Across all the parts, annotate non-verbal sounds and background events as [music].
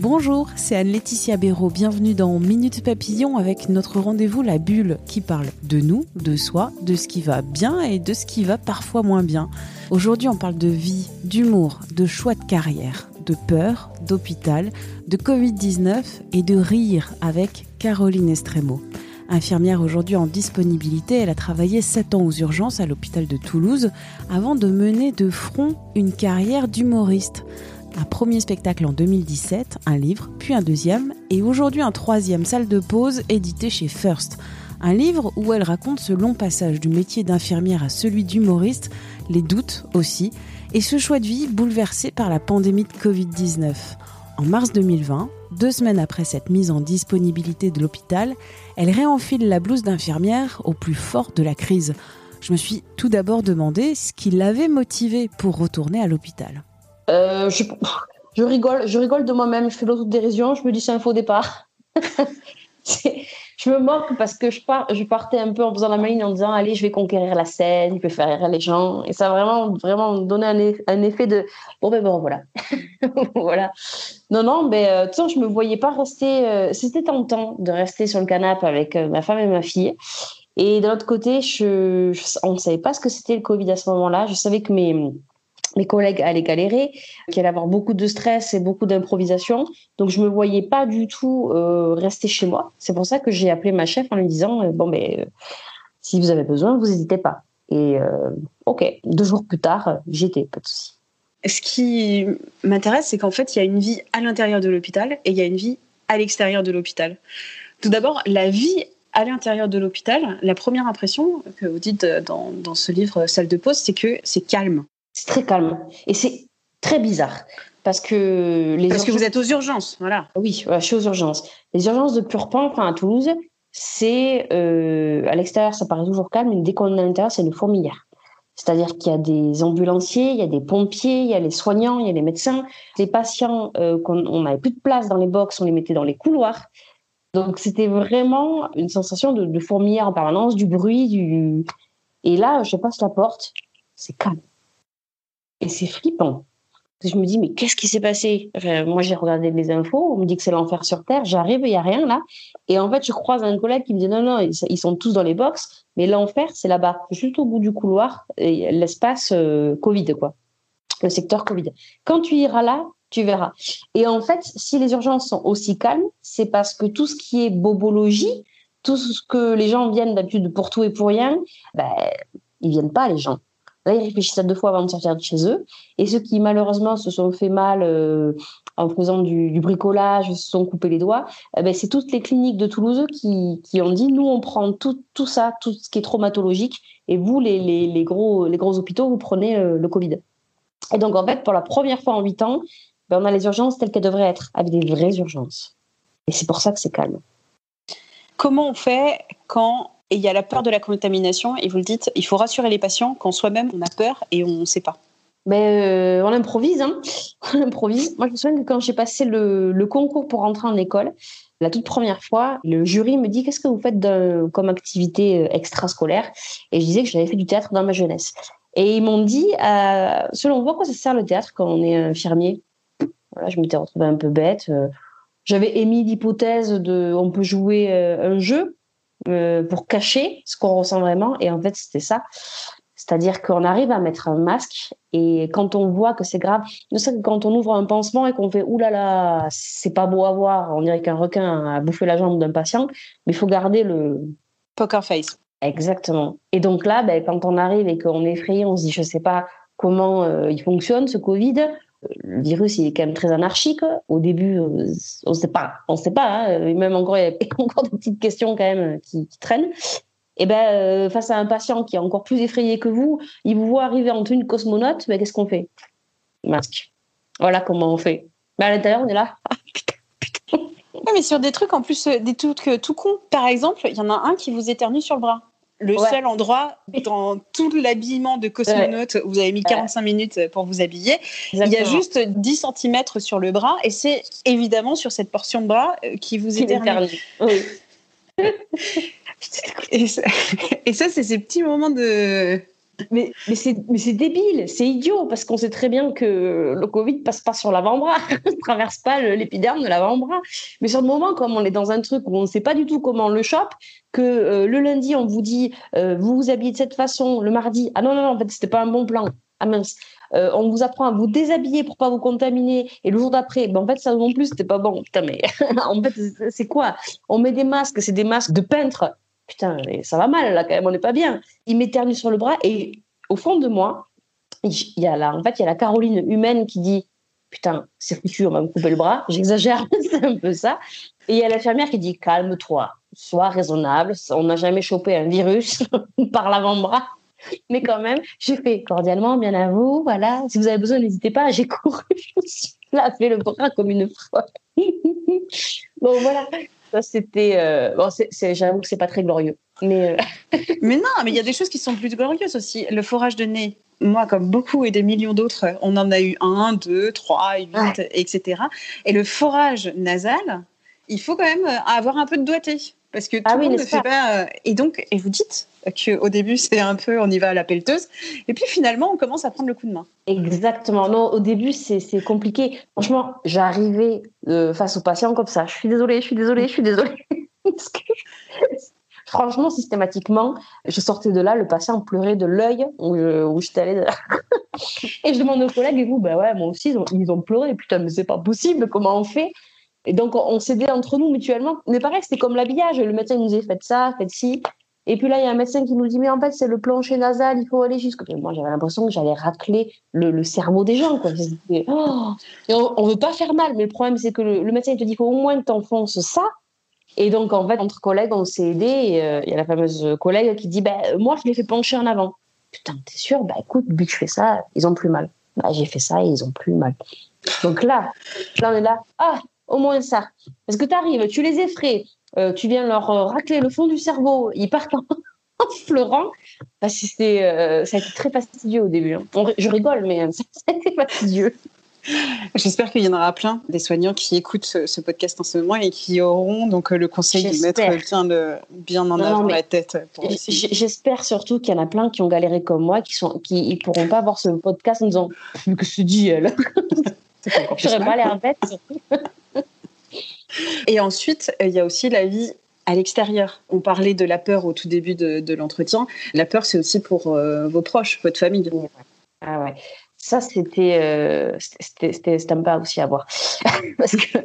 Bonjour, c'est Anne-Laetitia Béraud. Bienvenue dans Minute Papillon avec notre rendez-vous La Bulle qui parle de nous, de soi, de ce qui va bien et de ce qui va parfois moins bien. Aujourd'hui, on parle de vie, d'humour, de choix de carrière, de peur, d'hôpital, de Covid-19 et de rire avec Caroline Estremo. Infirmière aujourd'hui en disponibilité, elle a travaillé 7 ans aux urgences à l'hôpital de Toulouse avant de mener de front une carrière d'humoriste. Un premier spectacle en 2017, un livre, puis un deuxième, et aujourd'hui un troisième, Salle de pause, édité chez First. Un livre où elle raconte ce long passage du métier d'infirmière à celui d'humoriste, les doutes aussi, et ce choix de vie bouleversé par la pandémie de Covid-19. En mars 2020, deux semaines après cette mise en disponibilité de l'hôpital, elle réenfile la blouse d'infirmière au plus fort de la crise. Je me suis tout d'abord demandé ce qui l'avait motivée pour retourner à l'hôpital. Euh, je, rigole, je rigole de moi-même, je fais l'autodérision, je me dis c'est un faux départ. [laughs] je me moque parce que je, partais un peu en faisant la maline en disant allez, je vais conquérir la scène, je vais faire rire les gens. Et ça a vraiment, vraiment donné un, effet de bon, ben bon, voilà. [laughs] voilà. Non, non, mais euh, tu sais, je me voyais pas rester. Euh, C'était tentant de rester sur le canapé avec euh, ma femme et ma fille. Et de l'autre côté, je, on ne savait pas ce que c'était le Covid à ce moment-là. Je savais que mes mes collègues allaient galérer, qu'il allait avoir beaucoup de stress et beaucoup d'improvisation. Donc, je me voyais pas du tout euh, rester chez moi. C'est pour ça que j'ai appelé ma chef en lui disant euh, Bon, mais euh, si vous avez besoin, vous n'hésitez pas. Et OK, deux jours plus tard, j'y étais, pas de souci. Ce qui m'intéresse, c'est qu'en fait, il y a une vie à l'intérieur de l'hôpital et il y a une vie à l'extérieur de l'hôpital. Tout d'abord, la vie à l'intérieur de l'hôpital, la première impression que vous dites dans, dans ce livre Salle de pause, c'est que c'est calme. C'est très calme. Et c'est très bizarre. Parce que les Parce que vous êtes aux urgences, voilà. Oui, je suis aux urgences. Les urgences de Purpan, enfin à Toulouse, c'est euh, à l'extérieur, ça paraît toujours calme, mais dès qu'on est à l'intérieur, c'est une fourmilière. C'est-à-dire qu'il y a des ambulanciers, il y a des pompiers, il y a les soignants, il y a les médecins. Les patients, euh, on n'avait plus de place dans les box, on les mettait dans les couloirs. Donc c'était vraiment une sensation de, de fourmilière en permanence, du bruit, du. Et là, je passe la porte, c'est calme. Et c'est flippant. Je me dis, mais qu'est-ce qui s'est passé? Moi, j'ai regardé les infos, on me dit que c'est l'enfer sur Terre, j'arrive, il n'y a rien là. Et en fait, je croise un collègue qui me dit, non, non, ils sont tous dans les box, mais l'enfer, c'est là-bas, juste au bout du couloir, l'espace euh, Covid, quoi. Le secteur Covid. Quand tu iras là, tu verras. Et en fait, si les urgences sont aussi calmes, c'est parce que tout ce qui est bobologie, tout ce que les gens viennent d'habitude pour tout et pour rien, ben, ils viennent pas, les gens. Là, ils réfléchissent à deux fois avant de sortir de chez eux. Et ceux qui, malheureusement, se sont fait mal euh, en faisant du, du, bricolage, se sont coupés les doigts, eh ben, c'est toutes les cliniques de Toulouse qui, qui, ont dit nous, on prend tout, tout ça, tout ce qui est traumatologique, et vous, les, les, les gros, les gros hôpitaux, vous prenez euh, le Covid. Et donc, en fait, pour la première fois en huit ans, ben, on a les urgences telles qu'elles devraient être, avec des vraies urgences. Et c'est pour ça que c'est calme. Comment on fait quand et il y a la peur de la contamination. Et vous le dites, il faut rassurer les patients quand soi-même on a peur et on ne sait pas. Mais euh, on improvise, hein. [laughs] on improvise. Moi, je me souviens que quand j'ai passé le, concours pour rentrer en école, la toute première fois, le jury me dit qu'est-ce que vous faites comme activité euh, extrascolaire? Et je disais que j'avais fait du théâtre dans ma jeunesse. Et ils m'ont dit, euh, selon vous, à quoi ça sert le théâtre quand on est infirmier? Voilà, Je m'étais retrouvée un peu bête. J'avais émis l'hypothèse de, on peut jouer un jeu, euh, pour cacher ce qu'on ressent vraiment. Et en fait, c'était ça. C'est-à-dire qu'on arrive à mettre un masque et quand on voit que c'est grave, ne sais que quand on ouvre un pansement et qu'on fait oulala, là là, c'est pas beau à voir, on dirait qu'un requin a bouffé la jambe d'un patient, mais il faut garder le poker face. Exactement. Et donc là, ben, quand on arrive et qu'on est effrayé, on se dit je sais pas comment euh, il fonctionne ce Covid, le virus il est quand même très anarchique. Au début, euh, on ne sait pas, on sait pas. Hein. Même encore, il y a [laughs] encore des petites questions quand même qui, qui, traînent. Et ben, face à un patient qui est encore plus effrayé que vous, il vous voit arriver en tenue de cosmonaute, ben, qu'est-ce qu'on fait? Masque. Voilà comment on fait. Mais à l'intérieur, on est là. [laughs] Ah, mais sur des trucs en plus, des trucs tout cons. Par exemple, il y en a un qui vous éternue sur le bras le seul endroit dans tout l'habillement de cosmonaute où vous avez mis 45 minutes pour vous habiller. Il y a juste 10 cm sur le bras et c'est évidemment sur cette portion de bras euh, qui vous éternue. Oui. [laughs] et ça, et ça c'est ces petits moments de mais, mais c'est débile, c'est idiot, parce qu'on sait très bien que le Covid passe pas sur l'avant-bras, [laughs] ne traverse pas l'épiderme de l'avant-bras. Mais sur le moment, comme on est dans un truc où on ne sait pas du tout comment on le chope, que euh, le lundi, on vous dit, euh, vous vous habillez de cette façon, le mardi, ah non, non, non en fait, c'était pas un bon plan. Ah mince. Euh, on vous apprend à vous déshabiller pour pas vous contaminer et le jour d'après ben en fait ça non plus c'était pas bon putain mais [laughs] en fait c'est quoi? On met des masques c'est des masques de peintre putain, ça va mal là quand même, on n'est pas bien. Il m'éternue sur le bras et au fond de moi, il y a là, en fait, il y a la Caroline humaine qui dit putain, c'est foutu, on va me couper le bras. J'exagère, [laughs] c'est un peu ça. Et il y a l'infirmière qui dit calme-toi, sois raisonnable. On n'a jamais chopé un virus [laughs] par l'avant-bras. Mais quand même, j'ai fait cordialement, bien à vous. Voilà, si vous avez besoin, n'hésitez pas. J'ai couru, [laughs] je suis là, fait le bras comme une folle. bon, voilà. Ça, c'était. Euh, bon, j'avoue que c'est pas très glorieux. Mais, euh, [laughs] mais non, mais il y a des choses qui sont plus glorieuses aussi. Le forage de nez, moi, comme beaucoup et des millions d'autres, on en a eu un, deux, trois, huit, etc. Et le forage nasal, il faut quand même avoir un peu de doigté. Parce que ah tout le monde ne fait pas. Euh, et donc, et vous dites qu'au début, [laughs] c'est un peu on y va à la pelleteuse. Et puis finalement, on commence à prendre le coup de main. Exactement. Non, au début, c'est compliqué. Franchement, j'arrivais euh, face aux patients comme ça. Je suis désolée, je suis désolée, je suis désolée. [laughs] [laughs] Franchement, systématiquement, je sortais de là, le patient pleurait de l'œil où, où j'étais allée. et je demande aux collègues, et vous, ben ouais, moi aussi, ils ont, ils ont pleuré. Putain, mais c'est pas possible, comment on fait? Et donc, on s'aidait entre nous mutuellement. Mais pareil, c'était comme l'habillage. Le médecin nous disait faites ça, faites ci. Et puis là, il y a un médecin qui nous dit mais en fait, c'est le plancher nasal, il faut aller jusqu'au. Moi, j'avais l'impression que j'allais racler le, cerveau des gens. Quoi. Oh on, ne veut pas faire mal, mais le problème, c'est que le, médecin il te dit faut au moins que tu enfonces ça. Et donc, en fait, entre collègues, on s'est aidés. Euh, il y a la fameuse collègue qui dit ben, moi, je les fais pencher en avant. Putain, t'es sûr? Bah écoute, que je fais ça, ils ont plus mal. Bah, j'ai fait ça et ils ont plus mal. Donc là, là, on est là. Ah, au moins ça. Parce que tu arrives, tu les effraies, euh, tu viens leur euh, racler le fond du cerveau, ils partent en, [laughs] que c'est, euh, ça a été très fastidieux au début. Hein. je rigole, mais [laughs] ça, a été fastidieux. J'espère qu'il y en aura plein des soignants qui écoutent ce, podcast en ce moment et qui auront donc le conseil de mettre bien, le, bien en avant la tête. J'espère surtout qu'il y en a plein qui ont galéré comme moi, qui sont, qui pourront pas voir ce podcast en disant que se dit elle. Je n'aurais [laughs] pas l'air bête. Et ensuite, il y a aussi la vie à l'extérieur. On parlait de la peur au tout début de, l'entretien. La peur, c'est aussi pour euh, vos proches, votre famille. Ah ouais. Ça, c'était euh, c'était sympa aussi à voir. [laughs] Parce que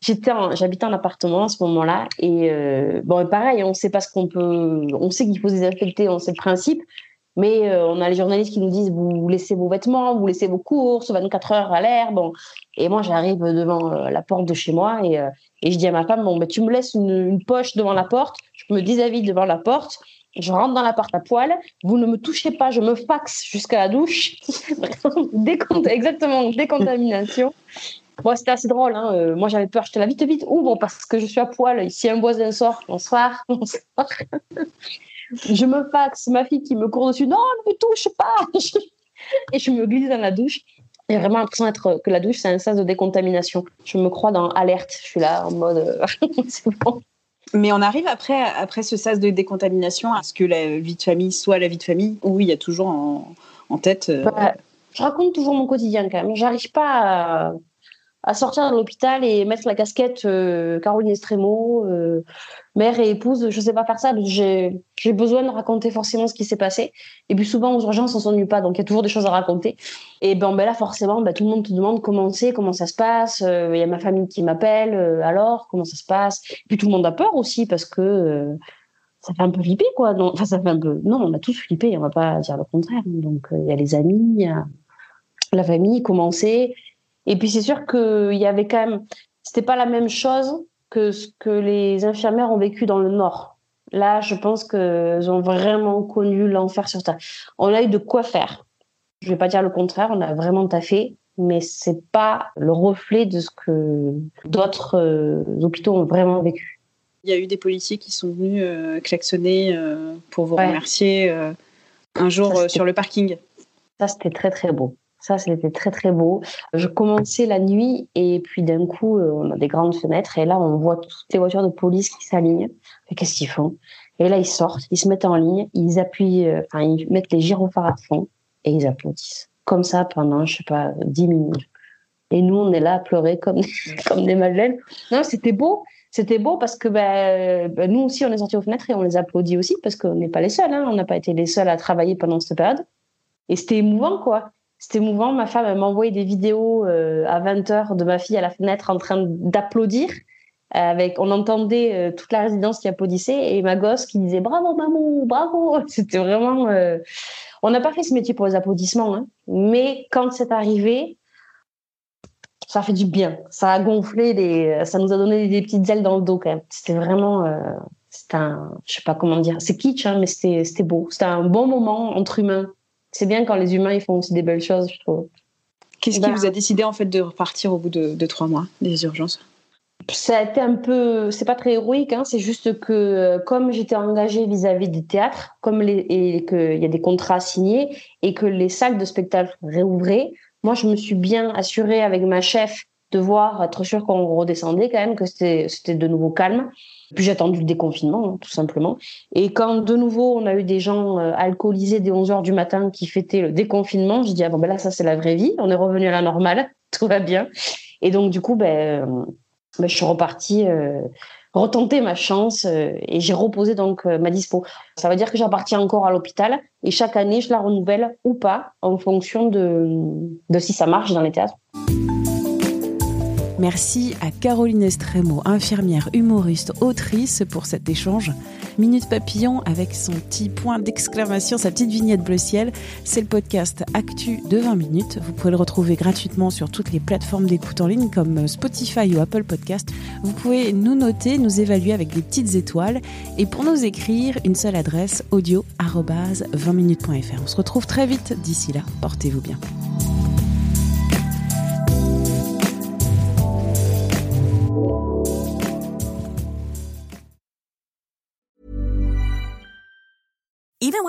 j'habitais en appartement à ce moment-là. Et euh, bon, pareil, on sait pas ce qu'on peut. On sait qu'il faut désinfecter, on sait le principe. Mais euh, on a les journalistes qui nous disent vous laissez vos vêtements, vous laissez vos courses 24 heures à l'air. Bon. Et moi, j'arrive devant euh, la porte de chez moi et, euh, et, je dis à ma femme bon, ben, tu me laisses une, poche devant la porte, je me déshabille devant la porte, je rentre dans l'appart à poil, vous ne me touchez pas, je me faxe jusqu'à la douche. [laughs] exactement, décontamination. Bon, c'était assez drôle. Hein. moi, j'avais peur. J'étais là vite, vite. Ou bon, parce que je suis à poil. Si un voisin sort, bonsoir, bonsoir [laughs] je me faxe, ma fille qui me court dessus, non, ne me touche pas [laughs] Et je me glisse dans la douche. J'ai vraiment l'impression que la douche, c'est un sas de décontamination. Je me crois dans alerte. Je suis là en mode, [laughs] c'est bon. Mais on arrive après, après ce sas de décontamination à ce que la vie de famille soit la vie de famille, où il y a toujours en, tête. Euh, bah, je raconte toujours mon quotidien quand même. J'arrive pas à, à sortir de l'hôpital et mettre la casquette euh, Caroline Estremo, euh, mère et épouse, je sais pas faire ça. J'ai besoin de raconter forcément ce qui s'est passé. Et puis souvent aux urgences, on s'ennuie pas, donc il y a toujours des choses à raconter. Et ben, ben là, forcément, ben, tout le monde te demande comment c'est, comment ça se passe. Euh, il y a ma famille qui m'appelle, alors comment ça se passe. Et puis tout le monde a peur aussi parce que ça fait un peu flipper, quoi. Non, enfin, ça fait un peu. Non, on a tous flippé, on va pas dire le contraire. Donc il y a les amis, y a la famille, comment c'est et puis c'est sûr qu'il y avait quand même, c'était pas la même chose que ce que les infirmières ont vécu dans le Nord. Là, je pense qu'ils ont vraiment connu l'enfer sur Terre. On a eu de quoi faire. Je vais pas dire le contraire, on a vraiment taffé, mais c'est pas le reflet de ce que d'autres euh, hôpitaux ont vraiment vécu. Il y a eu des policiers qui sont venus euh, klaxonner euh, pour vous remercier un jour sur le parking. Ça, c'était très très beau. Ça, c'était très très beau. Je commençais la nuit et puis d'un coup, on a des grandes fenêtres et là, on voit toutes les voitures de police qui s'alignent. Qu'est-ce qu'ils font? Et là, ils sortent, ils se mettent en ligne, ils appuient, enfin, ils mettent les gyrophares à fond et ils applaudissent. Comme ça pendant, je sais pas, dix minutes. Et nous, on est là à pleurer comme, [laughs] comme des madeleines. Non, c'était beau. C'était beau parce que ben, ben, nous aussi, on est sortis aux fenêtres et on les applaudit aussi parce qu'on n'est pas les seuls. Hein. On n'a pas été les seuls à travailler pendant cette période. Et c'était émouvant, quoi. C'était émouvant. Ma femme, m'a envoyé des vidéos euh, à 20h de ma fille à la fenêtre en train d'applaudir. Avec, on entendait euh, toute la résidence qui applaudissait et ma gosse qui disait bravo maman, bravo. [laughs] C'était vraiment. Euh, on n'a pas fait ce métier pour les applaudissements, hein. mais quand c'est arrivé, ça fait du bien. Ça a gonflé les, ça nous a donné des petites ailes dans le dos quand même. C'était vraiment, euh, c'était un, je sais pas comment dire, c'est kitsch, hein, mais c'était beau. C'était un bon moment entre humains. C'est bien quand les humains ils font aussi des belles choses, je trouve. Qu'est-ce qui bah. vous a décidé en fait de repartir au bout de, de trois mois des urgences? Ça a été un peu, c'est pas très héroïque, hein, c'est juste que euh, comme j'étais engagée vis-à-vis des théâtres, comme les, et qu'il y a des contrats signés et que les salles de spectacle réouvraient, moi je me suis bien assurée avec ma chef de voir, être sûr qu'on redescendait quand même, que c'était de nouveau calme. Puis j'ai attendu le déconfinement, hein, tout simplement. Et quand de nouveau on a eu des gens euh, alcoolisés dès 11 heures du matin qui fêtaient le déconfinement, je dis ah bon ben là ça c'est la vraie vie, on est revenu à la normale, [laughs] tout va bien. Et donc du coup ben ben, je suis repartie euh, retenter ma chance euh, et j'ai reposé donc euh, ma dispo. Ça veut dire que j'appartiens encore à l'hôpital et chaque année je la renouvelle ou pas en fonction de, de si ça marche dans les théâtres. Merci à Caroline Estremo, infirmière, humoriste, autrice pour cet échange. Minute Papillon avec son petit point d'exclamation, sa petite vignette bleu ciel. C'est le podcast Actu de 20 minutes. Vous pouvez le retrouver gratuitement sur toutes les plateformes d'écoute en ligne comme Spotify ou Apple Podcast. Vous pouvez nous noter, nous évaluer avec des petites étoiles. Et pour nous écrire, une seule adresse audio 20minutes.fr. On se retrouve très vite d'ici là. Portez-vous bien.